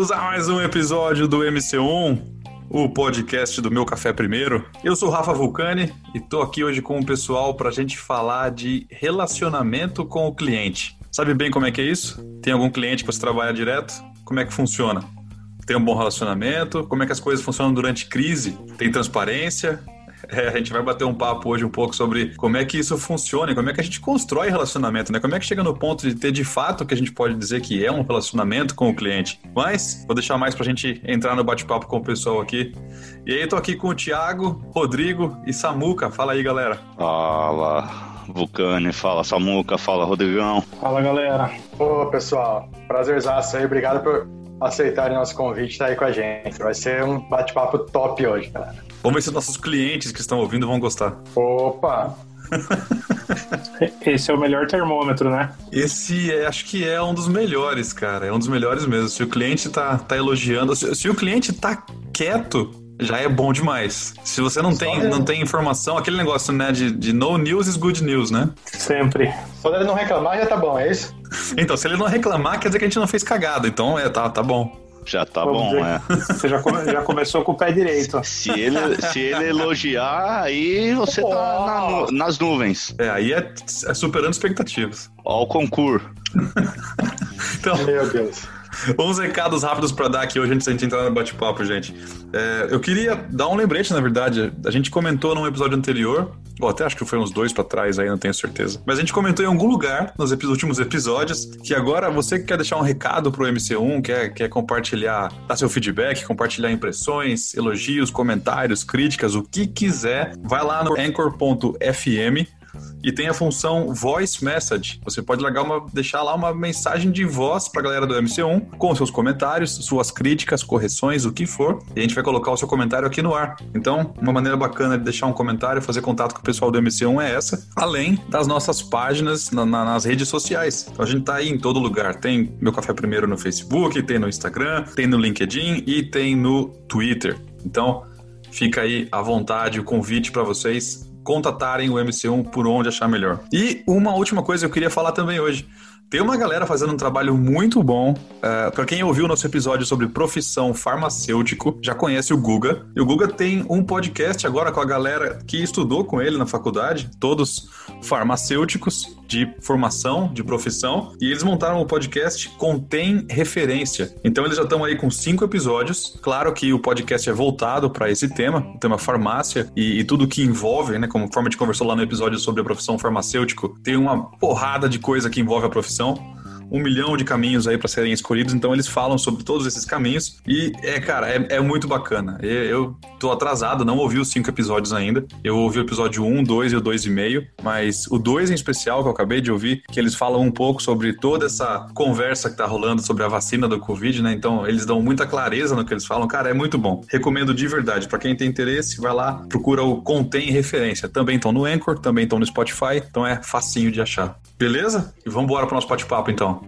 Bem-vindos a mais um episódio do MC1, o podcast do Meu Café Primeiro. Eu sou Rafa Vulcani e tô aqui hoje com o pessoal pra gente falar de relacionamento com o cliente. Sabe bem como é que é isso? Tem algum cliente que você trabalha direto? Como é que funciona? Tem um bom relacionamento? Como é que as coisas funcionam durante crise? Tem transparência? É, a gente vai bater um papo hoje um pouco sobre como é que isso funciona, como é que a gente constrói relacionamento, né? Como é que chega no ponto de ter de fato o que a gente pode dizer que é um relacionamento com o cliente. Mas vou deixar mais pra gente entrar no bate-papo com o pessoal aqui. E aí, tô aqui com o Thiago, Rodrigo e Samuca. Fala aí, galera. Fala, Vulcane, fala Samuca, fala Rodrigão. Fala galera. Ô pessoal, prazerzaço aí, obrigado por aceitarem nosso convite e estar aí com a gente. Vai ser um bate-papo top hoje, galera. Vamos ver se nossos clientes que estão ouvindo vão gostar. Opa! Esse é o melhor termômetro, né? Esse é, acho que é um dos melhores, cara. É um dos melhores mesmo. Se o cliente tá, tá elogiando, se, se o cliente tá quieto, já é bom demais. Se você não tem, não tem informação, aquele negócio, né, de, de no news is good news, né? Sempre. Só ele não reclamar já tá bom, é isso? Então, se ele não reclamar, quer dizer que a gente não fez cagada. Então, é, tá, tá bom. Já tá Vamos bom, dizer é. que Você já, come- já começou com o pé direito. Se ele, se ele elogiar, aí você tá na nas nuvens. É, aí é, é superando expectativas. Ó o concurso. Então, Meu Deus. Uns recados rápidos pra dar aqui hoje antes da gente entrar no bate-papo, gente. É, eu queria dar um lembrete, na verdade. A gente comentou num episódio anterior, ou até acho que foi uns dois pra trás aí, não tenho certeza. Mas a gente comentou em algum lugar, nos últimos episódios, que agora você que quer deixar um recado pro MC1, quer, quer compartilhar, dar seu feedback, compartilhar impressões, elogios, comentários, críticas, o que quiser, vai lá no anchor.fm e tem a função Voice Message. Você pode largar uma, deixar lá uma mensagem de voz para a galera do MC1 com seus comentários, suas críticas, correções, o que for. E a gente vai colocar o seu comentário aqui no ar. Então, uma maneira bacana de deixar um comentário, fazer contato com o pessoal do MC1 é essa, além das nossas páginas na- na- nas redes sociais. Então a gente tá aí em todo lugar. Tem Meu Café Primeiro no Facebook, tem no Instagram, tem no LinkedIn e tem no Twitter. Então, fica aí à vontade o convite para vocês contatarem o MC1 por onde achar melhor. E uma última coisa que eu queria falar também hoje. Tem uma galera fazendo um trabalho muito bom. para quem ouviu o nosso episódio sobre profissão farmacêutico, já conhece o Guga. E o Guga tem um podcast agora com a galera que estudou com ele na faculdade, todos farmacêuticos de formação, de profissão. E eles montaram o podcast Contém Referência. Então eles já estão aí com cinco episódios. Claro que o podcast é voltado para esse tema, o tema farmácia e, e tudo que envolve, né? Como forma de conversou lá no episódio sobre a profissão farmacêutico, tem uma porrada de coisa que envolve a profissão um milhão de caminhos aí para serem escolhidos, então eles falam sobre todos esses caminhos e é, cara, é, é muito bacana. Eu, tô atrasado, não ouvi os cinco episódios ainda. Eu ouvi o episódio 1, 2 e o 2,5, mas o 2 em especial que eu acabei de ouvir, que eles falam um pouco sobre toda essa conversa que tá rolando sobre a vacina do Covid, né? Então eles dão muita clareza no que eles falam. Cara, é muito bom. Recomendo de verdade. Para quem tem interesse, vai lá, procura o Contém Referência. Também estão no Anchor, também estão no Spotify, então é facinho de achar. Beleza? E vamos embora pro nosso bate-papo então.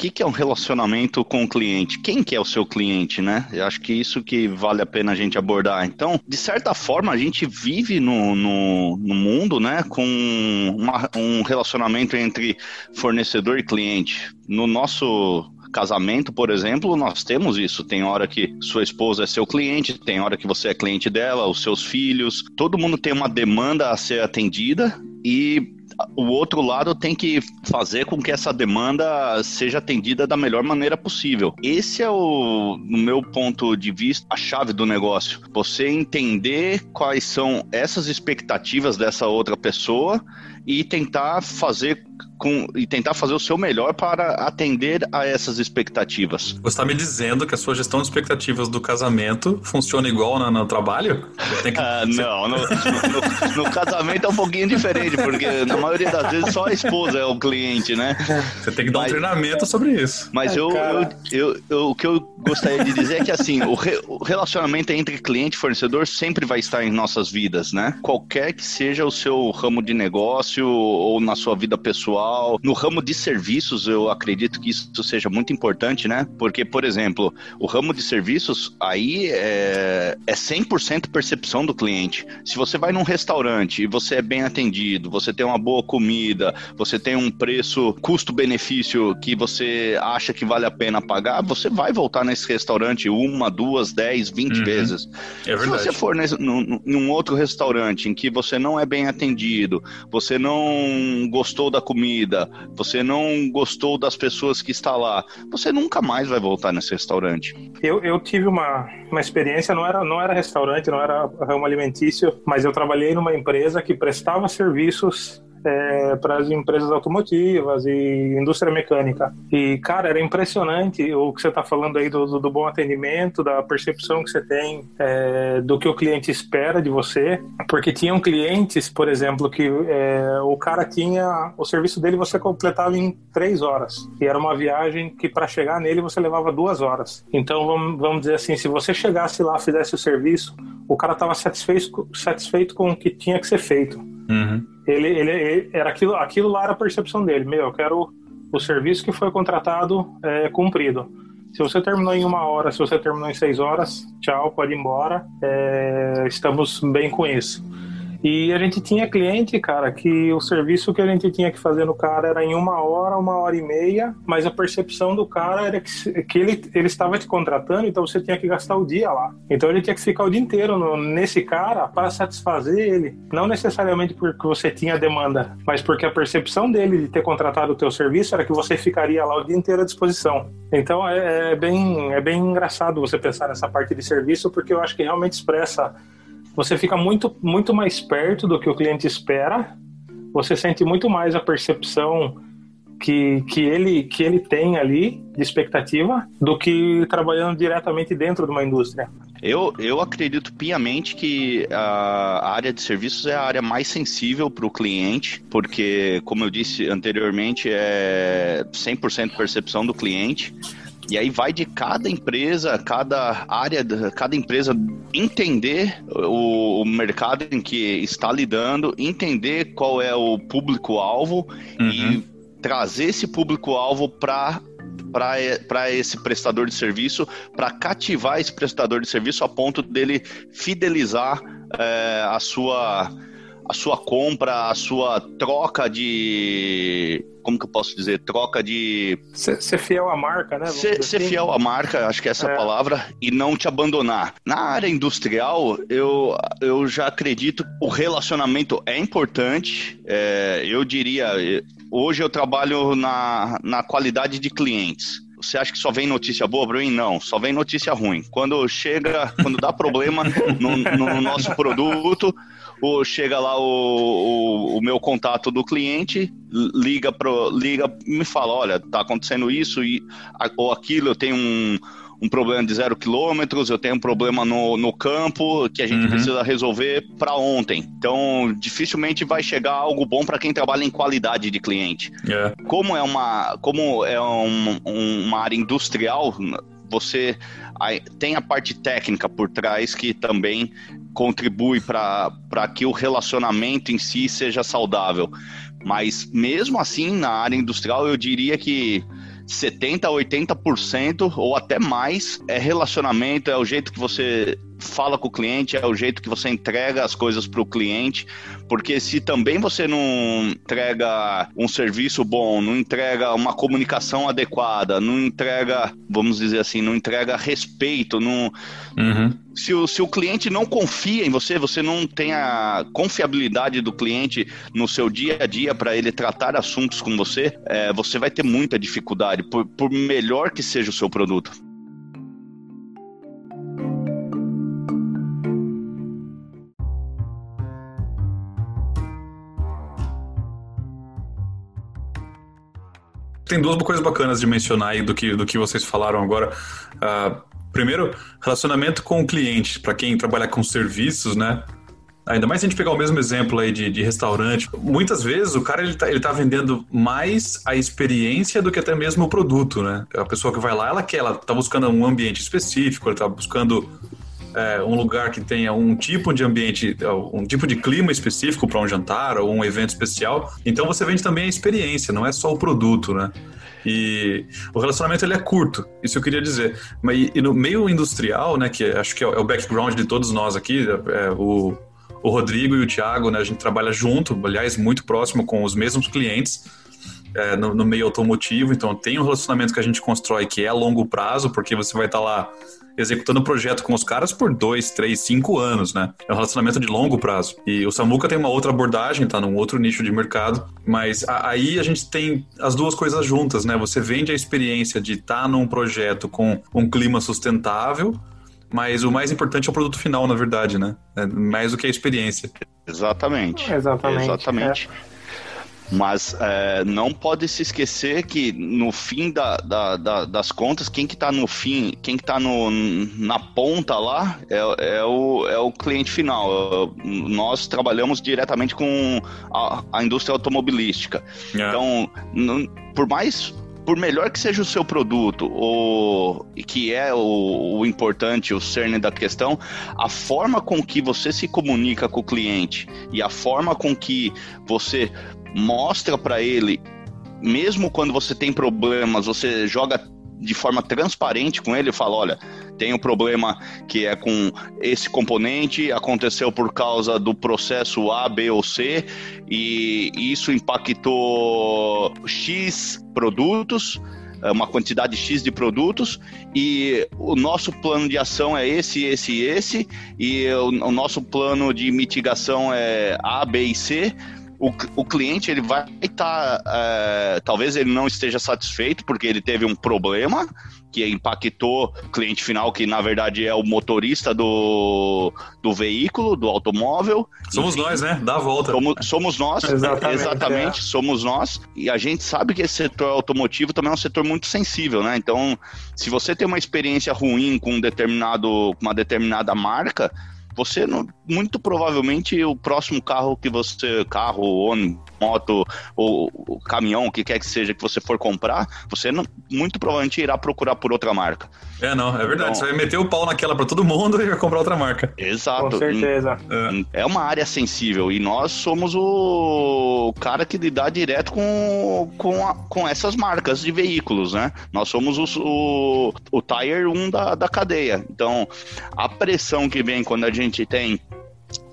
Que, que é um relacionamento com o cliente? Quem que é o seu cliente, né? Eu acho que isso que vale a pena a gente abordar. Então, de certa forma, a gente vive no, no, no mundo, né, com uma- um relacionamento entre fornecedor e cliente. No nosso casamento, por exemplo, nós temos isso. Tem hora que sua esposa é seu cliente, tem hora que você é cliente dela, os seus filhos. Todo mundo tem uma demanda a ser atendida e o outro lado tem que fazer com que essa demanda seja atendida da melhor maneira possível. Esse é o, no meu ponto de vista, a chave do negócio. Você entender quais são essas expectativas dessa outra pessoa e tentar fazer com, e tentar fazer o seu melhor para atender a essas expectativas. Você está me dizendo que a sua gestão de expectativas do casamento funciona igual no, no trabalho? Que... Ah, não, no, no, no, casamento é um pouquinho diferente, porque na maioria das vezes só a esposa é o cliente, né? Você tem que dar mas, um treinamento sobre isso. Mas eu, eu, eu, eu, o que eu gostaria de dizer é que assim, o, re, o relacionamento entre cliente e fornecedor sempre vai estar em nossas vidas, né? Qualquer que seja o seu ramo de negócio ou na sua vida pessoal, pessoal. No ramo de serviços, eu acredito que isso seja muito importante, né? Porque, por exemplo, o ramo de serviços, aí é, é 100% percepção do cliente. Se você vai num restaurante e você é bem atendido, você tem uma boa comida, você tem um preço custo-benefício que você acha que vale a pena pagar, você vai voltar nesse restaurante uma, duas, dez, vinte uhum. vezes. É Se você for nesse, num, num outro restaurante em que você não é bem atendido, você não gostou da comida, você não gostou das pessoas que está lá, você nunca mais vai voltar nesse restaurante. Eu, eu tive uma, uma experiência, não era, não era restaurante, não era ramo alimentício, mas eu trabalhei numa empresa que prestava serviços é, para as empresas automotivas e indústria mecânica. E, cara, era impressionante o que você está falando aí do, do, bom atendimento, da percepção que você tem é, do que o cliente espera de você, porque tinham clientes, por exemplo, que é, o cara tinha o serviço dele você completava em três horas e era uma viagem que para chegar nele você levava duas horas. Então vamos, vamos dizer assim, se você chegasse lá, fizesse o serviço, o cara estava satisfeito, satisfeito com o que tinha que ser feito. Uhum. Ele, ele, ele, era aquilo, aquilo lá era a percepção dele. Meu, eu quero o serviço que foi contratado é, cumprido. Se você terminou em uma hora, se você terminou em seis horas, tchau, pode ir embora. É, estamos bem com isso. E a gente tinha cliente, cara, que o serviço que a gente tinha que fazer no cara era em uma hora, uma hora e meia, mas a percepção do cara era que, que ele, ele estava te contratando, então você tinha que gastar o dia lá. Então ele tinha que ficar o dia inteiro no, nesse cara para satisfazer ele. Não necessariamente porque você tinha demanda, mas porque a percepção dele de ter contratado o teu serviço era que você ficaria lá o dia inteiro à disposição. Então é, é bem, é bem engraçado você pensar nessa parte de serviço, porque eu acho que realmente expressa você fica muito, muito mais perto do que o cliente espera, você sente muito mais a percepção que, que, ele, que ele tem ali de expectativa do que trabalhando diretamente dentro de uma indústria. Eu, eu acredito piamente que a área de serviços é a área mais sensível para o cliente, porque, como eu disse anteriormente, é 100% percepção do cliente. E aí vai de cada empresa, cada área, cada empresa entender o, mercado em que está lidando, entender qual é o público-alvo uhum. e trazer esse público-alvo para para esse prestador de serviço, para cativar esse prestador de serviço a ponto dele fidelizar é, a sua a sua compra, a sua troca de. Como que eu posso dizer? Troca de. Ser, ser fiel à marca, né? Ser, ser, fiel à marca, acho que essa é a é. palavra, e não te abandonar. Na área industrial, eu, eu já acredito que o relacionamento é importante. É, eu diria, hoje eu trabalho na, na qualidade de clientes. Você acha que só vem notícia boa para mim? Não, só vem notícia ruim. Quando chega, quando dá problema no, no nosso produto, o, chega lá o, o, o, meu contato do cliente, liga pro, liga me fala, olha, tá acontecendo isso e, ou aquilo, eu tenho um, um problema de zero quilômetros, eu tenho um problema no, no campo que a gente uhum. precisa resolver para ontem. Então, dificilmente vai chegar algo bom para quem trabalha em qualidade de cliente. Yeah. É. Como é uma, como é um, uma área industrial, você tem a parte técnica por trás que também contribui para que o relacionamento em si seja saudável. Mas mesmo assim, na área industrial, eu diria que 70% a 80% ou até mais é relacionamento, é o jeito que você fala com o cliente, é o jeito que você entrega as coisas para o cliente, porque se também você não entrega um serviço bom, não entrega uma comunicação adequada, não entrega, vamos dizer assim, não entrega respeito, não. Uhum. Se, o, se o cliente não confia em você, você não tem a confiabilidade do cliente no seu dia a dia para ele tratar assuntos com você, é, você vai ter muita dificuldade, por, por melhor que seja o seu produto. Tem duas coisas bacanas de mencionar aí do que, do que vocês falaram agora. Uh, primeiro, relacionamento com o cliente, para quem trabalha com serviços, né? Ainda mais se a gente pegar o mesmo exemplo aí de, de restaurante, muitas vezes o cara ele tá, ele tá vendendo mais a experiência do que até mesmo o produto, né? A pessoa que vai lá, ela quer, ela tá buscando um ambiente específico, ela tá buscando é, um lugar que tenha um tipo de ambiente, um tipo de clima específico para um jantar ou um evento especial. Então você vende também a experiência, não é só o produto, né? E o relacionamento ele é curto, isso eu queria dizer. Mas e no meio industrial, né, que acho que é o background de todos nós aqui, é, o, o Rodrigo e o Thiago, né, a gente trabalha junto, aliás, muito próximo com os mesmos clientes. É, no, no, meio automotivo, então tem um relacionamento que a gente constrói que é a longo prazo, porque você vai estar tá lá executando o projeto com os caras por dois, três, cinco anos, né? É um relacionamento de longo prazo. E o Samuca tem uma outra abordagem, tá num outro nicho de mercado, mas a, aí a gente tem as duas coisas juntas, né? Você vende a experiência de estar tá num projeto com um clima sustentável, mas o mais importante é o produto final, na verdade, né? É mais do que a experiência. Exatamente. Exatamente. Exatamente. É. Mas é, não pode se esquecer que no fim da, da, da, das contas, quem que está no fim, quem que tá no, na ponta lá é, é, o, é o cliente final. Nós trabalhamos diretamente com a, a indústria automobilística. É. Então, não, por mais por melhor que seja o seu produto, o que é o, o, importante, o cerne da questão, a forma com que você se comunica com o cliente e a forma com que você mostra para ele, mesmo quando você tem problemas, você joga de forma transparente com ele e fala: olha, tem um problema que é com esse componente, aconteceu por causa do processo A, B ou C, e isso impactou X produtos é, uma quantidade X de produtos e o nosso plano de ação é esse, esse e esse, e o, o nosso plano de mitigação é A, B e C o, o cliente ele vai estar, tá, é, talvez ele não esteja satisfeito porque ele teve um problema que impactou o cliente final, que na verdade é o motorista do, do veículo, do automóvel. Somos Enfim, nós, né? Dá a volta. Somos, somos nós, exatamente, exatamente é. somos nós. E a gente sabe que esse setor automotivo também é um setor muito sensível, né? Então, se você tem uma experiência ruim com um determinado, uma determinada marca, você não, muito provavelmente o próximo carro que você, carro, ônibus, moto ou, ou caminhão, o que quer que seja que você for comprar, você não, muito provavelmente irá procurar por outra marca. É, não, é verdade. Então, você vai meter o pau naquela para todo mundo e vai comprar outra marca. Exato. Com certeza. É. é uma área sensível e nós somos o cara que lidar direto com, com, a, com essas marcas de veículos, né? Nós somos o, o, o Tire 1 da, da cadeia. Então, a pressão que vem quando a gente tem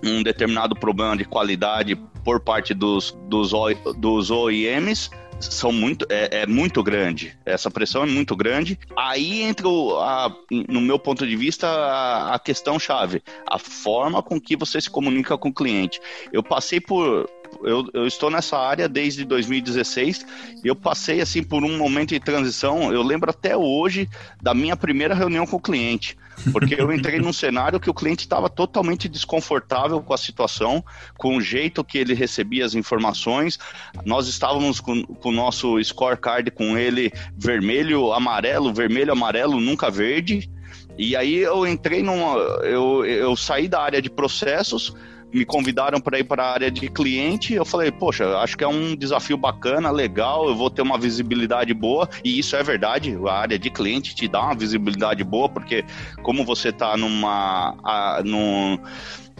um determinado problema de qualidade por parte dos, dos, dos OEMs são muito é, é, muito grande. Essa pressão é muito grande. Aí entra o, a, no meu ponto de vista a, a, questão chave. A forma com que você se comunica com o cliente. Eu passei por eu, eu estou nessa área desde 2016 e eu passei assim por um momento de transição eu lembro até hoje da minha primeira reunião com o cliente porque eu entrei num cenário que o cliente estava totalmente desconfortável com a situação, com o jeito que ele recebia as informações. Nós estávamos com, com o nosso scorecard com ele vermelho, amarelo, vermelho, amarelo, nunca verde. E aí eu entrei numa. Eu, eu saí da área de processos me convidaram para ir para a área de cliente. Eu falei, poxa, acho que é um desafio bacana, legal, eu vou ter uma visibilidade boa. E isso é verdade, a área de cliente te dá uma visibilidade boa, porque como você está numa, a, num,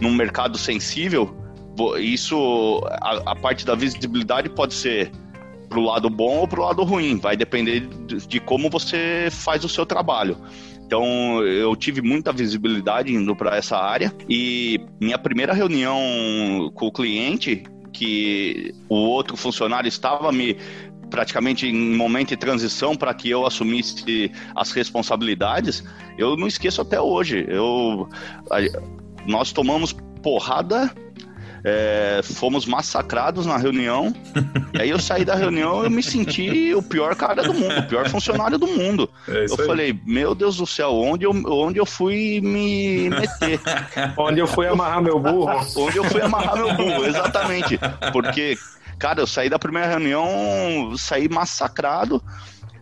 num mercado sensível, isso, a, a parte da visibilidade pode ser pro lado bom ou pro lado ruim, vai depender de, de como você faz o seu trabalho. Então eu tive muita visibilidade indo para essa área e minha primeira reunião com o cliente que o outro funcionário estava me praticamente em momento de transição para que eu assumisse as responsabilidades, eu não esqueço até hoje. Eu, nós tomamos porrada é, fomos massacrados na reunião. e aí eu saí da reunião e me senti o pior cara do mundo, o pior funcionário do mundo. É eu aí. falei, meu Deus do céu, onde eu, onde eu fui me meter? onde eu fui amarrar meu burro? onde eu fui amarrar meu burro, exatamente. Porque, cara, eu saí da primeira reunião, saí massacrado.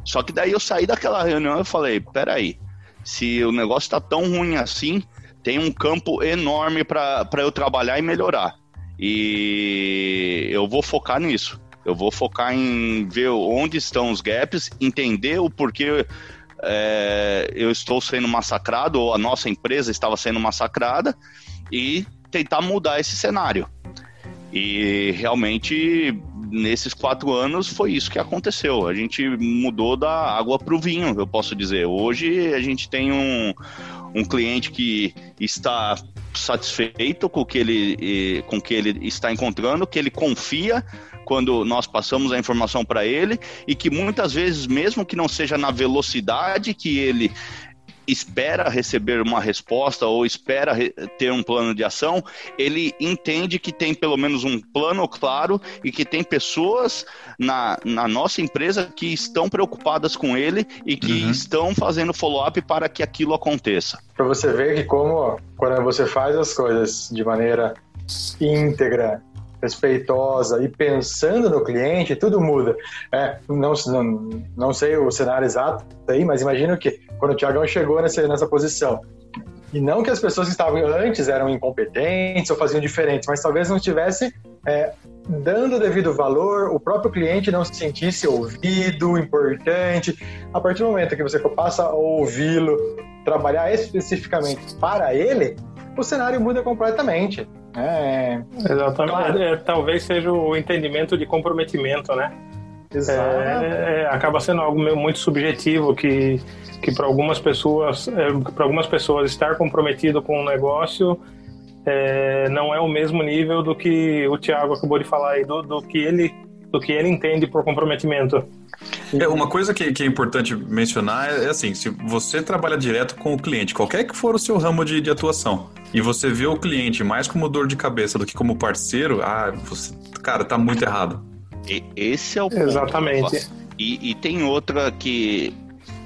Só que daí eu saí daquela reunião e falei, peraí, se o negócio tá tão ruim assim, tem um campo enorme para eu trabalhar e melhorar. E eu vou focar nisso. Eu vou focar em ver onde estão os gaps, entender o porquê é, eu estou sendo massacrado, ou a nossa empresa estava sendo massacrada, e tentar mudar esse cenário. E realmente, nesses quatro anos, foi isso que aconteceu. A gente mudou da água para o vinho, eu posso dizer. Hoje a gente tem um, um cliente que está satisfeito com o que ele, com que ele está encontrando, que ele confia quando nós passamos a informação para ele e que muitas vezes, mesmo que não seja na velocidade que ele espera receber uma resposta ou espera ter um plano de ação, ele entende que tem pelo menos um plano claro e que tem pessoas na, na nossa empresa que estão preocupadas com ele e que uhum. estão fazendo follow-up para que aquilo aconteça. Para você ver que como quando você faz as coisas de maneira íntegra respeitosa e pensando no cliente, tudo muda. É, não, não, não sei o cenário exato aí, mas imagino que quando o Tiagão chegou nessa, nessa posição, e não que as pessoas que estavam antes eram incompetentes ou faziam diferentes, mas talvez não estivesse é, dando o devido valor, o próprio cliente não se sentisse ouvido, importante. A partir do momento que você passa a ouvi-lo, trabalhar especificamente para ele, o cenário muda completamente. É, Exatamente. Claro. É, talvez seja o entendimento de comprometimento, né? Exato. É, é acaba sendo algo muito subjetivo que, que para algumas pessoas, é, para algumas pessoas estar comprometido com o um negócio é, não é o mesmo nível do que o Thiago acabou de falar aí, do, do que ele do que ele entende por comprometimento. É, uma coisa que, que é importante mencionar é, é, assim, se você trabalha direto com o cliente, qualquer que for o seu ramo de, de atuação, e você vê o cliente mais como dor de cabeça do que como parceiro, ah, você, cara, tá muito errado. E, esse é o ponto. Exatamente. E, e tem outra que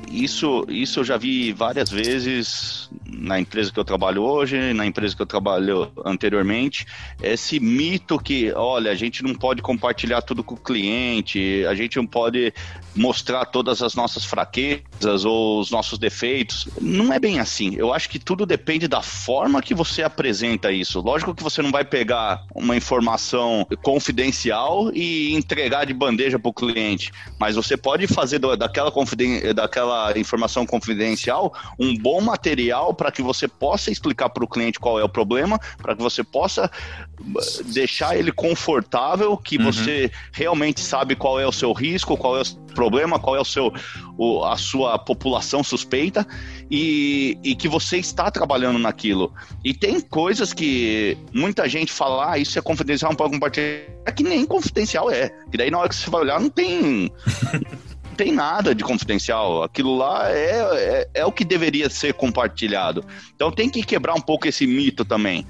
isso, isso eu já vi várias vezes na empresa que eu trabalho hoje, na empresa que eu trabalho anteriormente, esse mito que, olha, a gente não pode compartilhar tudo com o cliente, a gente não pode mostrar todas as nossas fraquezas ou os nossos defeitos. Não é bem assim. Eu acho que tudo depende da forma que você apresenta isso. Lógico que você não vai pegar uma informação confidencial e entregar de bandeja para o cliente, mas você pode fazer daquela, confiden daquela informação confidencial um bom material para que você possa explicar para o cliente qual é o problema, para que você possa deixar ele confortável, que uhum. você realmente sabe qual é o seu risco, qual é o problema, qual é o seu, o, a sua população suspeita e, e que você está trabalhando naquilo. E tem coisas que muita gente fala, ah, isso é confidencial, não pode compartilhar, é que nem confidencial é. E daí na hora que você vai olhar, não tem. não tem nada de confidencial. Aquilo lá é, é, é o que deveria ser compartilhado. Então tem que quebrar um pouco esse mito também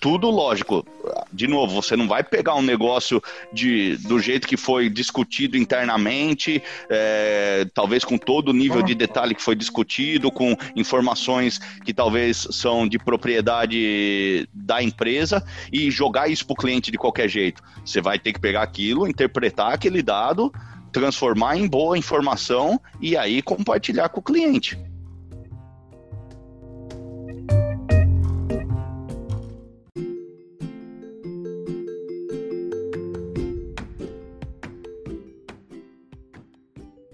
tudo lógico. De novo, você não vai pegar um negócio de, do jeito que foi discutido internamente, é, talvez com todo o nível de detalhe que foi discutido, com informações que talvez são de propriedade da empresa e jogar isso para o cliente de qualquer jeito. Você vai ter que pegar aquilo, interpretar aquele dado, transformar em boa informação e aí compartilhar com o cliente.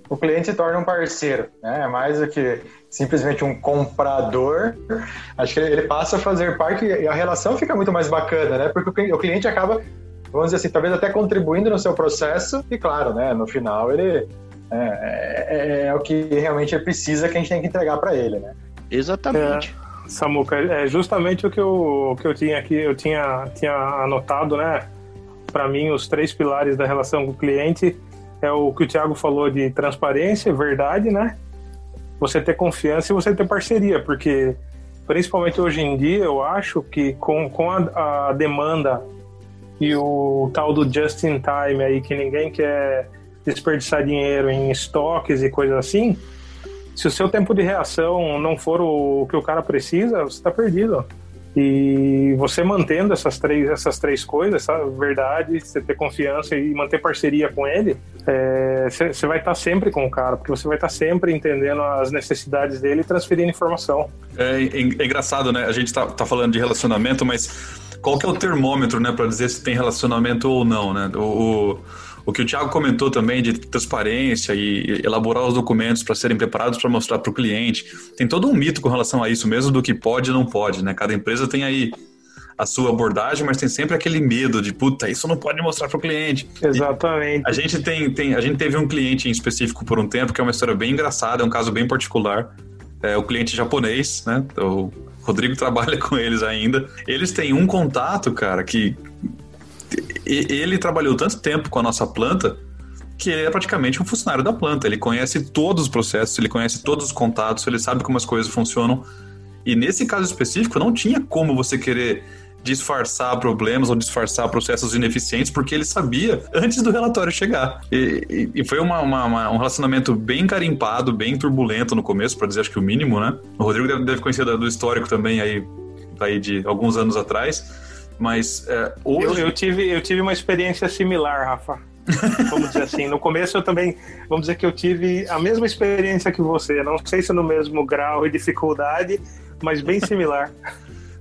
O cliente se torna um parceiro, né? É mais do que simplesmente um comprador. Acho que ele passa a fazer parte e a relação fica muito mais bacana, né? Porque o cliente acaba, vamos dizer assim, talvez até contribuindo no seu processo e, claro, né? No final ele é, é, é, é o que realmente ele precisa que a gente tem que entregar para ele, né? Exatamente. É, Samuca, é justamente o que eu, o que eu tinha aqui, eu tinha, tinha anotado, né? Para mim, os três pilares da relação com o cliente é o que o Thiago falou de transparência, verdade, né? Você ter confiança e você ter parceria, porque principalmente hoje em dia, eu acho que com, com a, a demanda e o tal do just in time aí, que ninguém quer desperdiçar dinheiro em estoques e coisas assim, se o seu tempo de reação não for o que o cara precisa, você está perdido. E você mantendo essas três, essas três coisas, essa verdade, você ter confiança e manter parceria com ele, é, você vai estar sempre com o cara, porque você vai estar sempre entendendo as necessidades dele e transferindo informação. É, é, é engraçado, né? A gente tá, tá falando de relacionamento, mas qual que é o termômetro, né, para dizer se tem relacionamento ou não, né? O, o, o, que o Thiago comentou também de transparência e elaborar os documentos para serem preparados para mostrar para o cliente. Tem todo um mito com relação a isso mesmo do que pode e não pode, né? Cada empresa tem aí a sua abordagem, mas tem sempre aquele medo de, puta, isso não pode mostrar para o cliente. Exatamente. E a gente tem, tem, a gente teve um cliente em específico por um tempo que é uma história bem engraçada, é um caso bem particular. É o cliente japonês, né? O Rodrigo trabalha com eles ainda. Eles têm um contato, cara, que ele trabalhou tanto tempo com a nossa planta que ele é praticamente um funcionário da planta. Ele conhece todos os processos, ele conhece todos os contatos, ele sabe como as coisas funcionam. E nesse caso específico, não tinha como você querer disfarçar problemas ou disfarçar processos ineficientes, porque ele sabia antes do relatório chegar. E, e, e foi uma, uma, uma, um relacionamento bem carimpado, bem turbulento no começo, para dizer acho que o mínimo, né? O Rodrigo deve, deve conhecer do histórico também aí, aí de alguns anos atrás. Mas é, hoje. Eu, eu, tive, eu tive uma experiência similar, Rafa. vamos dizer assim. No começo eu também, vamos dizer que eu tive a mesma experiência que você. Não sei se no mesmo grau e dificuldade, mas bem similar.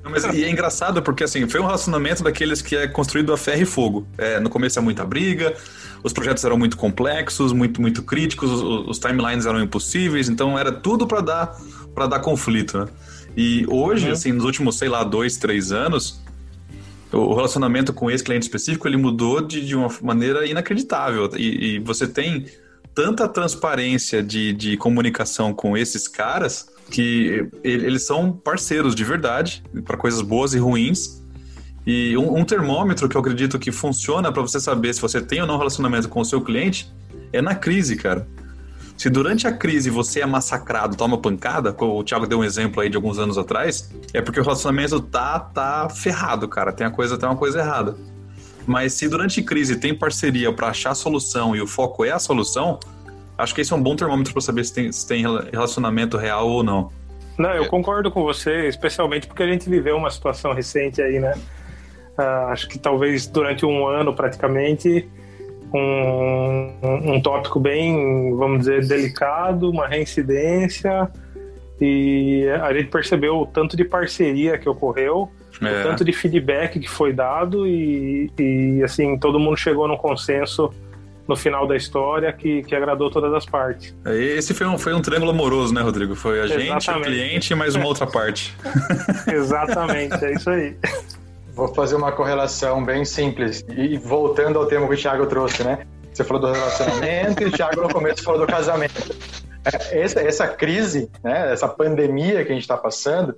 mas, e é engraçado porque assim, foi um relacionamento daqueles que é construído a ferro e fogo. É, no começo é muita briga, os projetos eram muito complexos, muito, muito críticos, os, os timelines eram impossíveis, então era tudo para dar para dar conflito, né? E hoje, uhum. assim, nos últimos, sei lá, dois, três anos, o relacionamento com esse cliente específico ele mudou de, de uma maneira inacreditável. E, e você tem tanta transparência de, de comunicação com esses caras que eles são parceiros de verdade para coisas boas e ruins. E um, um, termômetro que eu acredito que funciona para você saber se você tem ou não relacionamento com o seu cliente é na crise, cara. Se durante a crise você é massacrado, toma pancada, como o Thiago deu um exemplo aí de alguns anos atrás, é porque o relacionamento tá, tá ferrado, cara. Tem, a coisa, tem uma coisa errada. Mas se durante crise tem parceria para achar a solução e o foco é a solução, acho que esse é um bom termômetro para saber se tem, se tem relacionamento real ou não. Não, eu concordo com você, especialmente porque a gente viveu uma situação recente aí, né? Uh, acho que talvez durante um ano praticamente um, um, tópico bem, vamos dizer, delicado, uma reincidência e a gente percebeu o tanto de parceria que ocorreu, é. o tanto de feedback que foi dado e, e assim todo mundo chegou num consenso no final da história que, que agradou todas as partes. É, esse foi um, foi um triângulo amoroso, né, Rodrigo? Foi a Exatamente. gente, o cliente e mais uma outra parte. Exatamente, é isso aí. Vou fazer uma correlação bem simples. E voltando ao tema que o Thiago trouxe, né? Você falou do relacionamento e o Thiago no começo falou do casamento. É, essa, essa crise, né, essa pandemia que a gente está passando,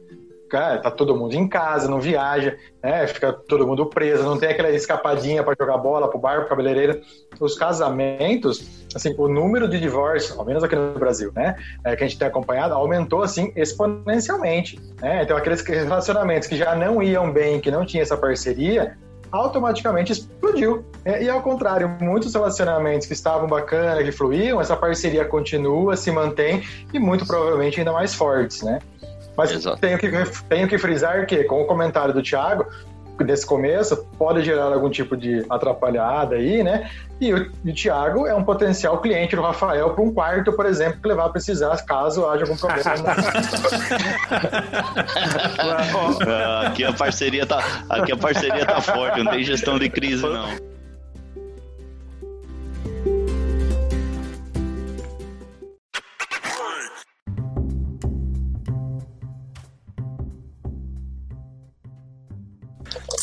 cara, tá todo mundo em casa, não viaja, né? Fica todo mundo preso, não tem aquela escapadinha para jogar bola pro bar, pro cabeleireiro. Os casamentos, assim, o número de divórcios, ao menos aqui no Brasil, né, é, que a gente tem acompanhado, aumentou assim exponencialmente, né? Então aqueles relacionamentos que já não iam bem, que não tinha essa parceria, automaticamente explodiu. É, e ao contrário, muitos relacionamentos que estavam bacanas, que fluíam, essa parceria continua, se mantém e muito provavelmente ainda mais fortes, né? Mas tenho que, tenho que frisar que, com o comentário do Thiago, desse começo, pode gerar algum tipo de atrapalhada aí, né? E o, o Thiago é um potencial cliente do Rafael para um quarto, por exemplo, que levar a precisar caso haja algum problema. aqui a parceria tá, aqui a parceria tá forte, não tem gestão de crise não.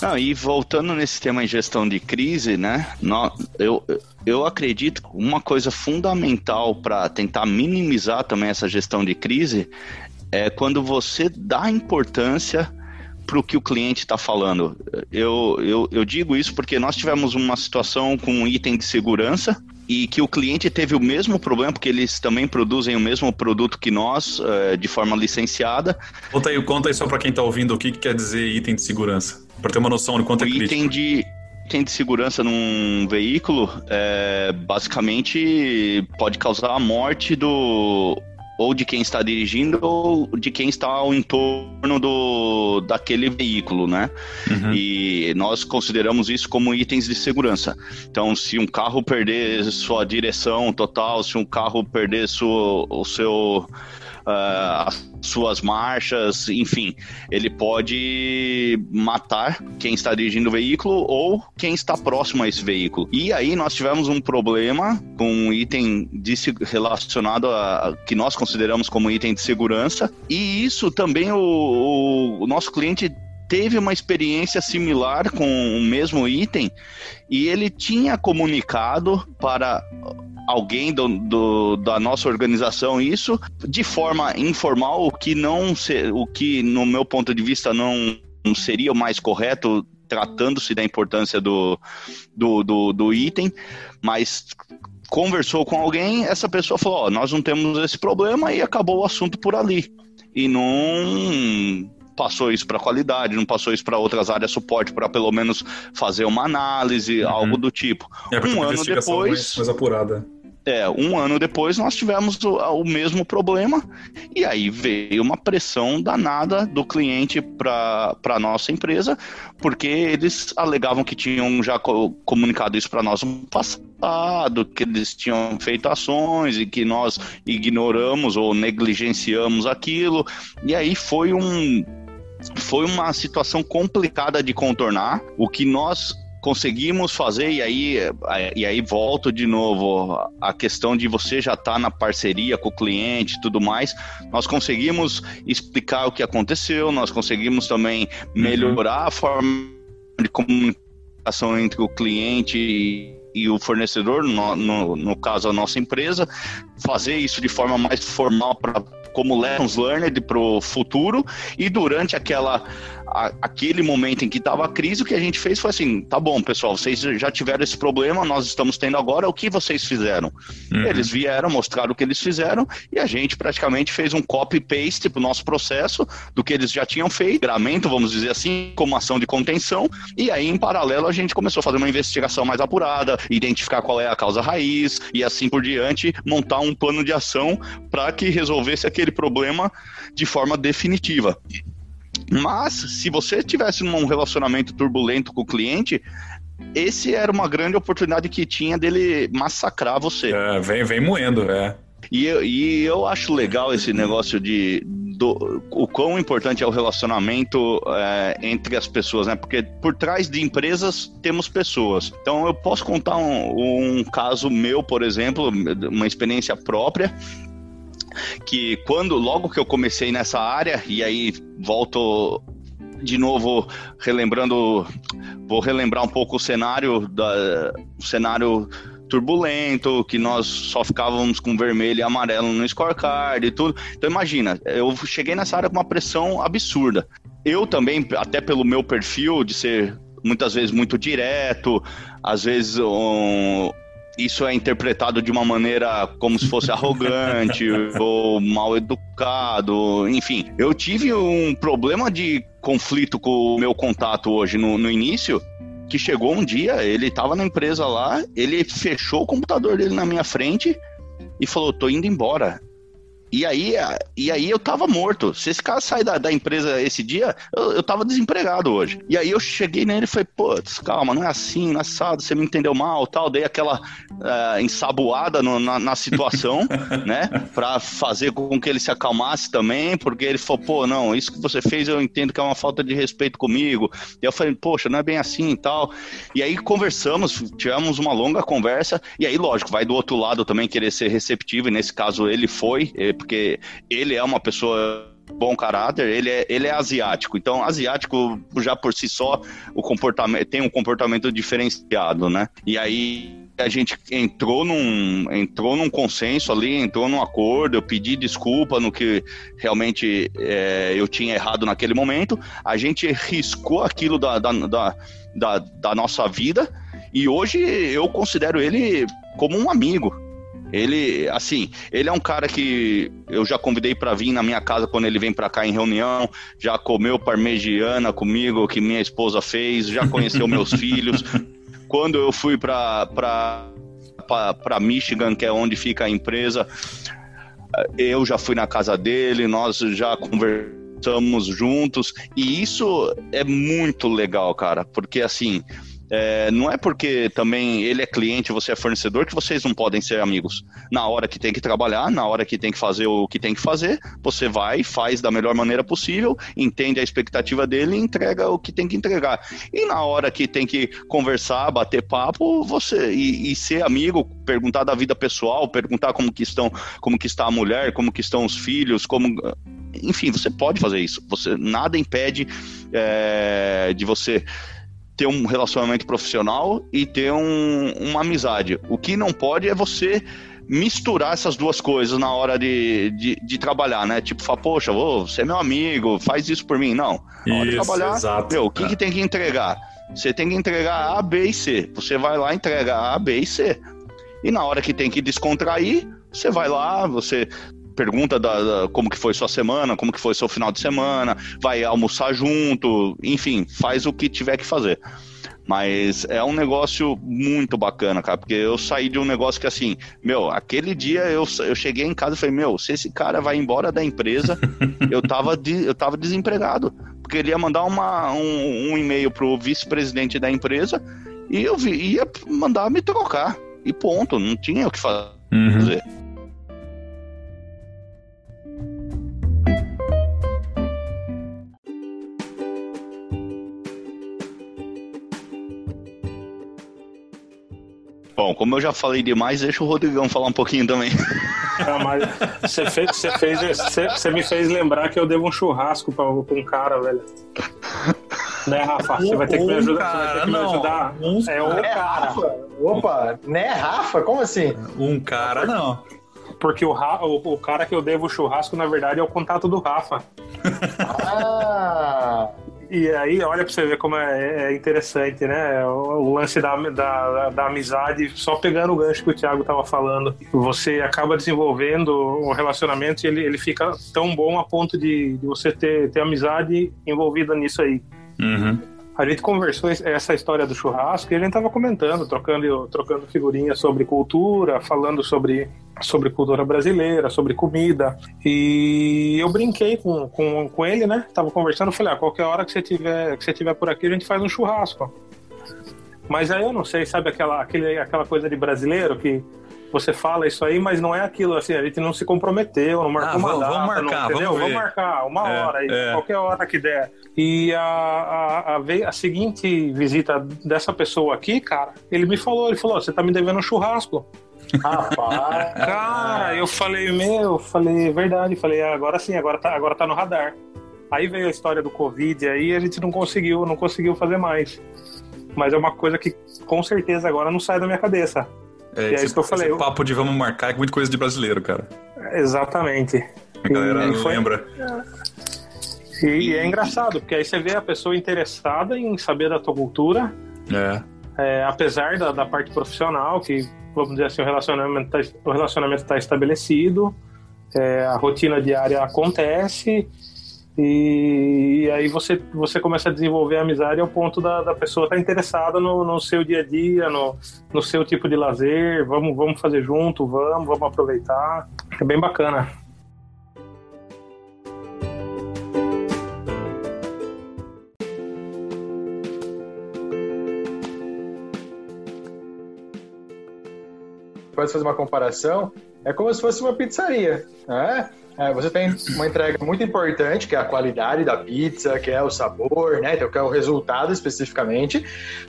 Não, e voltando nesse tema em gestão de crise, né? Eu, eu acredito que uma coisa fundamental para tentar minimizar também essa gestão de crise é quando você dá importância para o que o cliente está falando. Eu, eu, eu digo isso porque nós tivemos uma situação com um item de segurança e que o cliente teve o mesmo problema, porque eles também produzem o mesmo produto que nós, uh, de forma licenciada. Conta aí, conta aí só para quem está ouvindo o que, que, quer dizer item de segurança, para ter uma noção de quanto o é crítico. Item de, item de segurança num veículo, é, basicamente, pode causar a morte do ou de quem está dirigindo ou de quem está ao entorno do, daquele veículo, né? Uhum. E nós consideramos isso como itens de segurança. Então, se um carro perder sua direção total, se um carro perder sua, o seu uh, as suas marchas, enfim, ele pode matar quem está dirigindo o veículo ou quem está próximo a esse veículo. E aí nós tivemos um problema com um item de, relacionado a que nós consideramos como item de segurança, e isso também o, o, o nosso cliente teve uma experiência similar com o mesmo item e ele tinha comunicado para alguém do, do, da nossa organização isso de forma informal, o que não o que no meu ponto de vista não, não seria o mais correto tratando-se da importância do, do, do, do item, mas conversou com alguém, essa pessoa falou: oh, nós não temos esse problema e acabou o assunto por ali. E não passou isso para qualidade, não passou isso para outras áreas suporte para pelo menos fazer uma análise, uhum. algo do tipo. É, um ano depois, mais, mais apurada. É, um ano depois nós tivemos o, o, mesmo problema e aí veio uma pressão danada do cliente para a nossa empresa, porque eles alegavam que tinham já co comunicado isso para nós no passado, que eles tinham feito ações e que nós ignoramos ou negligenciamos aquilo. E aí foi um foi uma situação complicada de contornar. O que nós conseguimos fazer, e aí, e aí volto de novo a questão de você já estar tá na parceria com o cliente e tudo mais, nós conseguimos explicar o que aconteceu, nós conseguimos também uhum. melhorar a forma de comunicação entre o cliente e, e o fornecedor, no, no, no, caso a nossa empresa, fazer isso de forma mais formal para como lessons learned para o futuro e durante aquela a, aquele momento em que estava a crise, o que a gente fez foi assim: tá bom, pessoal, vocês já tiveram esse problema, nós estamos tendo agora, o que vocês fizeram? Uhum. Eles vieram, mostraram o que eles fizeram e a gente praticamente fez um copy-paste para o nosso processo do que eles já tinham feito, gramento, vamos dizer assim, como ação de contenção, e aí em paralelo a gente começou a fazer uma investigação mais apurada, identificar qual é a causa raiz e assim por diante, montar um plano de ação para que resolvesse aquele problema de forma definitiva. Mas, se você tivesse um relacionamento turbulento com o cliente, esse era uma grande oportunidade que tinha dele massacrar você. É, vem, vem moendo, é. E, e eu acho legal esse negócio de do, o quão importante é o relacionamento é, entre as pessoas, né? Porque por trás de empresas temos pessoas. Então eu posso contar um, um caso meu, por exemplo, uma experiência própria que quando logo que eu comecei nessa área e aí volto de novo relembrando vou relembrar um pouco o cenário da o cenário turbulento, que nós só ficávamos com vermelho e amarelo no scorecard e tudo. Então imagina, eu cheguei nessa área com uma pressão absurda. Eu também, até pelo meu perfil de ser muitas vezes muito direto, às vezes um, isso é interpretado de uma maneira como se fosse arrogante ou mal educado, enfim. Eu tive um problema de conflito com o meu contato hoje no, no início, que chegou um dia, ele estava na empresa lá, ele fechou o computador dele na minha frente e falou: tô indo embora. E aí, e aí eu tava morto. Se esse cara sair da, da empresa esse dia, eu, eu tava desempregado hoje. E aí eu cheguei nele e falei, pô, calma, não é assim, não é assado, você me entendeu mal, tal. Dei aquela uh, ensaboada no, na, na, situação, né? Pra fazer com que ele se acalmasse também, porque ele falou, pô, não, isso que você fez eu entendo que é uma falta de respeito comigo. E eu falei, poxa, não é bem assim e tal. E aí conversamos, tivemos uma longa conversa, e aí, lógico, vai do outro lado também querer ser receptivo, e nesse caso ele foi, porque ele é uma pessoa bom caráter, ele é, ele é asiático. Então, asiático já por si só o comportamento tem um comportamento diferenciado, né? E aí a gente entrou num, entrou num consenso ali, entrou num acordo, eu pedi desculpa no que realmente é, eu tinha errado naquele momento, a gente riscou aquilo da, da, da, da, da nossa vida e hoje eu considero ele como um amigo. Ele, assim, ele é um cara que eu já convidei para vir na minha casa quando ele vem para cá em reunião, já comeu parmegiana comigo que minha esposa fez, já conheceu meus filhos. Quando eu fui para para Michigan, que é onde fica a empresa, eu já fui na casa dele, nós já conversamos juntos e isso é muito legal, cara, porque assim, é, não é porque também ele é cliente, você é fornecedor, que vocês não podem ser amigos. Na hora que tem que trabalhar, na hora que tem que fazer o que tem que fazer, você vai, faz da melhor maneira possível, entende a expectativa dele e entrega o que tem que entregar. E na hora que tem que conversar, bater papo, você e, e ser amigo, perguntar da vida pessoal, perguntar como que estão, como que está a mulher, como que estão os filhos, como enfim, você pode fazer isso. Você nada impede é, de você ter um relacionamento profissional e ter um, uma amizade. O que não pode é você misturar essas duas coisas na hora de, de, de trabalhar, né? Tipo, falar, poxa, você é meu amigo, faz isso por mim. Não. Na hora isso, de trabalhar, exato, meu, o que, é. que tem que entregar? Você tem que entregar A, B e C. Você vai lá, entrega A, B e C. E na hora que tem que descontrair, você vai lá, você pergunta da, da, como que foi sua semana, como que foi seu final de semana, vai almoçar junto, enfim, faz o que tiver que fazer. Mas é um negócio muito bacana, cara, porque eu saí de um negócio que assim, meu, aquele dia eu, eu cheguei em casa e falei, meu, se esse cara vai embora da empresa, eu tava, de, eu tava desempregado. Porque ele ia mandar uma, um, um e-mail pro vice-presidente da empresa e eu vi, ia mandar me trocar. E ponto, não tinha o que fazer. Uhum. Bom, como eu já falei demais, deixa o Rodrigão falar um pouquinho também. Ah, mas você fez, você fez, você, você me fez lembrar que eu devo um churrasco pra, pra um cara, velho. Né, Rafa? Você vai ter que me ajudar. Cara, você vai ter que me ajudar. Um, é um é cara. Rafa. Opa, né, Rafa? Como assim? Um cara, não. Porque o, o, o, cara que eu devo o churrasco, na verdade, é o contato do Rafa. Ah! E aí, olha pra você ver como é, é interessante, né? O, lance da, da, da, amizade, só pegando o gancho que o Thiago tava falando. Você acaba desenvolvendo um relacionamento e ele, ele fica tão bom a ponto de, de você ter, ter amizade envolvida nisso aí. Uhum. A gente conversou essa história do churrasco e a gente tava comentando, trocando, trocando figurinhas sobre cultura, falando sobre, sobre cultura brasileira, sobre comida. E eu brinquei com, com, com ele, né? Tava conversando, falei, ah, qualquer hora que você tiver, que você tiver por aqui, a gente faz um churrasco. Mas aí eu não sei, sabe aquela, aquele, aquela coisa de brasileiro que você fala isso aí, mas não é aquilo, assim, a gente não se comprometeu, não marcou ah, uma data, vamos marcar, não, entendeu? Vamos, vamos, marcar uma é, hora, é. qualquer hora que der. E a, a, a, a, seguinte visita dessa pessoa aqui, cara, ele me falou, ele falou, você tá me devendo um churrasco. Rapaz. cara, eu falei, meu, falei, verdade, falei, ah, agora sim, agora tá, agora tá no radar. Aí veio a história do Covid, aí a gente não conseguiu, não conseguiu fazer mais. Mas é uma coisa que com certeza agora não sai da minha cabeça. É, é isso que eu falei. Esse papo de vamos marcar é muita coisa de brasileiro, cara. Exatamente. A galera e, foi... lembra. E, e, é engraçado, porque aí você vê a pessoa interessada em saber da tua cultura. É. é apesar da, da parte profissional, que, vamos dizer assim, o relacionamento tá, o relacionamento está estabelecido, é, a rotina diária acontece, e, e, aí você, você começa a desenvolver a amizade ao ponto da, da pessoa estar tá interessada no, no seu dia a dia, no, no seu tipo de lazer. Vamos, vamos fazer junto, vamos, vamos aproveitar. É bem bacana. Pode fazer uma comparação, é como se fosse uma pizzaria, né? É, você tem uma entrega muito importante, que é a qualidade da pizza, que é o sabor, né? Então, que é o resultado especificamente.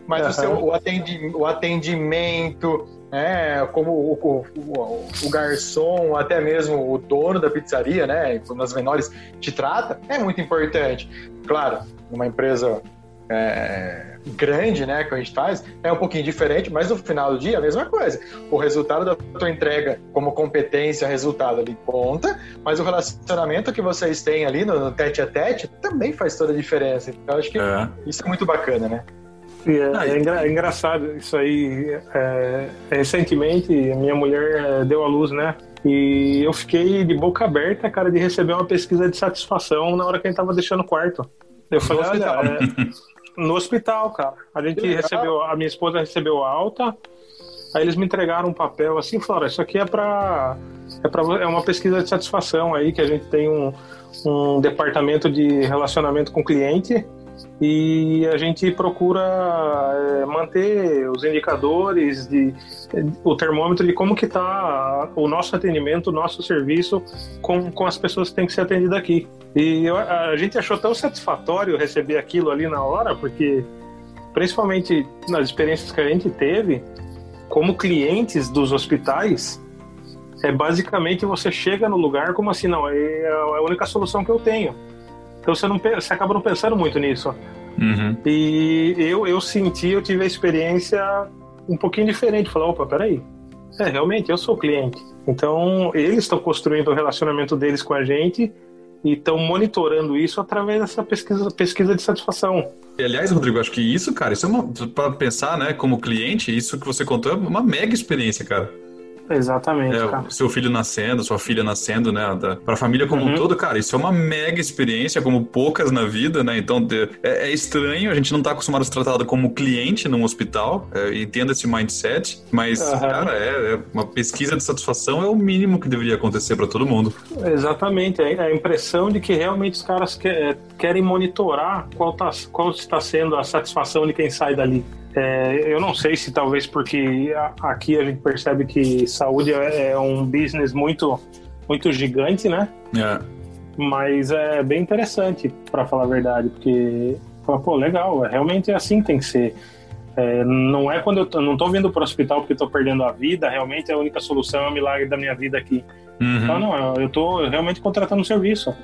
Mas uhum. o, seu, o, atendi, o atendimento, é, como o, o, o, garçom, até mesmo o dono da pizzaria, né? Nas menores te trata, é muito importante. Claro, numa empresa é, grande, né, que a gente faz, é um pouquinho diferente, mas no final do dia é a mesma coisa. O resultado da tua entrega como competência, resultado ali conta, mas o relacionamento que vocês têm ali no, no tete a tete também faz toda a diferença. Então acho que é. isso é muito bacana, né? É, é, engra, é, engraçado isso aí. É, recentemente, minha mulher deu à luz, né? E eu fiquei de boca aberta, cara, de receber uma pesquisa de satisfação na hora que a gente tava deixando o quarto. Eu falei, olha, é, no hospital, cara. A gente recebeu, a minha esposa recebeu alta, aí eles me entregaram um papel assim, falaram, isso aqui é para é para é uma pesquisa de satisfação aí que a gente tem um, um departamento de relacionamento com o cliente e a gente procura é, manter os indicadores de o termômetro de como que está o nosso atendimento, o nosso serviço com, com as pessoas que têm que ser atendidas aqui. E a gente achou tão satisfatório receber aquilo ali na hora, porque principalmente nas experiências que a gente teve, como clientes dos hospitais, é basicamente você chega no lugar como assim, não, é a única solução que eu tenho então você, não, você acaba não pensando muito nisso. Uhum. E eu, eu senti, eu tive a experiência um pouquinho diferente. Falar, opa, peraí. É, realmente, eu sou cliente. Então, eles estão construindo o relacionamento deles com a gente e estão monitorando isso através dessa pesquisa, pesquisa de satisfação. E, aliás, Rodrigo, acho que isso, cara, isso é uma. Para pensar, né, como cliente, isso que você contou é uma mega experiência, cara. Exatamente, é, cara. Seu filho nascendo, sua filha nascendo, né? Da, pra família como uhum. um todo, cara, isso é uma mega experiência, como poucas na vida, né? Então é, é estranho, a gente não tá acostumado a ser tratado como cliente num hospital, é, entendo esse mindset, mas, uhum. cara, é, é, uma pesquisa de satisfação é o mínimo que deveria acontecer para todo mundo. Exatamente, é a impressão de que realmente os caras que, é, querem monitorar qual, tá, qual está sendo a satisfação de quem sai dali. É, eu não sei se talvez porque aqui a gente percebe que saúde é, é um business muito, muito gigante, né? É. Mas é bem interessante, para falar a verdade, porque, pô, legal, é, realmente é assim que tem que ser. É, não é quando eu tô, não tô vindo para o hospital porque estou perdendo a vida, realmente a única solução é o milagre da minha vida aqui. Uhum. Então, não, eu estou realmente contratando um serviço.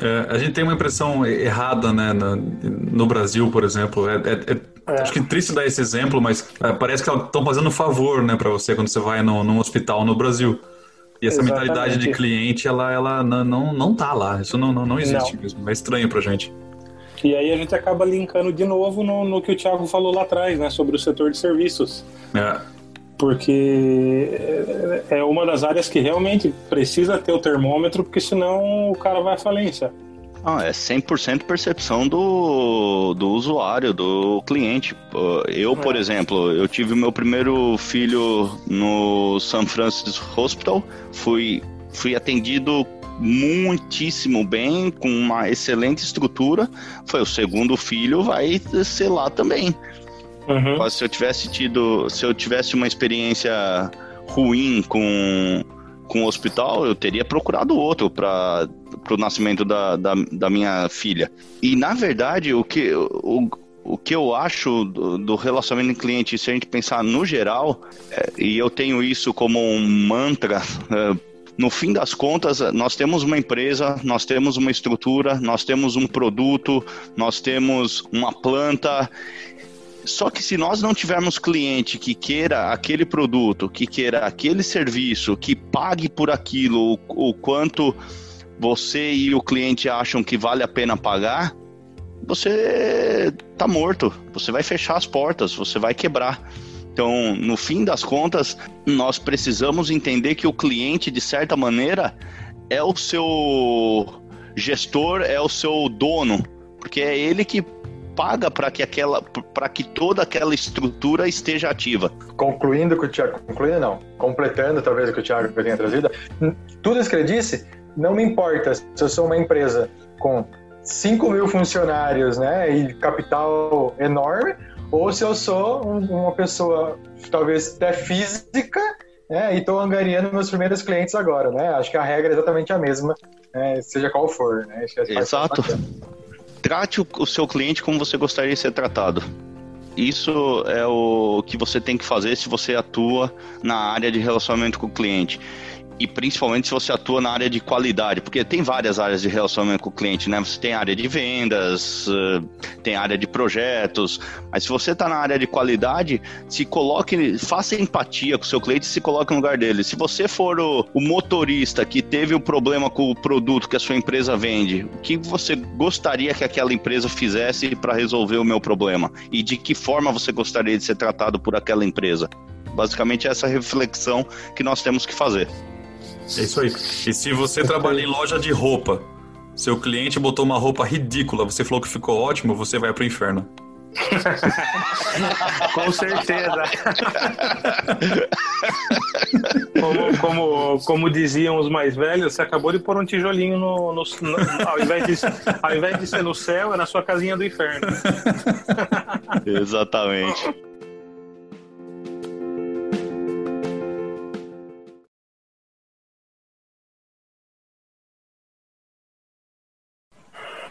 É, a gente tem uma impressão errada, né, no, no Brasil, por exemplo. É, é, é, é, acho que triste dar esse exemplo, mas é, parece que estão fazendo um favor, né, para você quando você vai no, num hospital no Brasil. E essa Exatamente. mentalidade de cliente, ela, ela não, não, não tá lá. Isso não, não, não existe não. mesmo. É estranho pra gente. E aí a gente acaba linkando de novo no, no que o Thiago falou lá atrás, né, sobre o setor de serviços. É porque é uma das áreas que realmente precisa ter o termômetro, porque senão o cara vai à falência. Ah, é 100% percepção do, do usuário, do cliente. Eu, por é. exemplo, eu tive o meu primeiro filho no San Francisco Hospital, fui, fui atendido muitíssimo bem, com uma excelente estrutura. Foi o segundo filho, vai ser lá também. Uhum. Se eu tivesse tido, se eu tivesse uma experiência ruim com, com o hospital, eu teria procurado outro para o nascimento da, da, da, minha filha. E na verdade, o que, o, o que eu acho do, do relacionamento cliente, se a gente pensar no geral, é, e eu tenho isso como um mantra. É, no fim das contas, nós temos uma empresa, nós temos uma estrutura, nós temos um produto, nós temos uma planta só que se nós não tivermos cliente que queira aquele produto, que queira aquele serviço, que pague por aquilo o, o quanto você e o cliente acham que vale a pena pagar, você tá morto. Você vai fechar as portas, você vai quebrar. Então, no fim das contas, nós precisamos entender que o cliente, de certa maneira, é o seu gestor, é o seu dono, porque é ele que paga para que aquela para que toda aquela estrutura esteja ativa. Concluindo o que o Thiago, concluindo não, completando talvez o que o Thiago tenha trazido, tudo isso que ele disse, não me importa se eu sou uma empresa com 5 mil funcionários, né, e capital enorme, ou se eu sou uma pessoa talvez até física, né, e estou angariando meus primeiros clientes agora, né? Acho que a regra é exatamente a mesma, né, seja qual for, né? Exato trate o, o seu cliente como você gostaria de ser tratado. Isso é o que você tem que fazer se você atua na área de relacionamento com o cliente. E principalmente se você atua na área de qualidade, porque tem várias áreas de relacionamento com o cliente, né? Você tem área de vendas, eh, tem área de projetos, mas se você está na área de qualidade, se coloque, faça empatia com o seu cliente e se coloque no lugar dele. Se você for o, o motorista que teve um problema com o produto que a sua empresa vende, o que você gostaria que aquela empresa fizesse para resolver o meu problema? E de que forma você gostaria de ser tratado por aquela empresa? Basicamente, essa reflexão que nós temos que fazer. É isso aí. E se você trabalha em loja de roupa, seu cliente botou uma roupa ridícula, você falou que ficou ótimo, você vai pro inferno. Com certeza. como, como, como diziam os mais velhos, você acabou de pôr um tijolinho no, no, no ao, invés de, ao invés de ser no céu, é na sua casinha do inferno. Exatamente.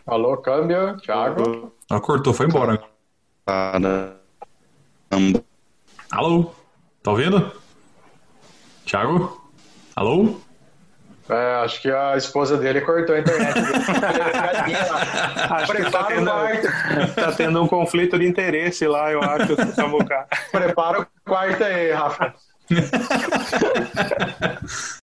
Alô, câmbio, Thiago. Ah, cortou, foi embora. Caramba. Alô? Tá ouvindo? Thiago? Alô? É, acho que a esposa dele cortou a internet. acho que tá tendo, tá tendo, um conflito de interesse lá, eu acho, Samuca. Prepara o quarto aí, Rafa.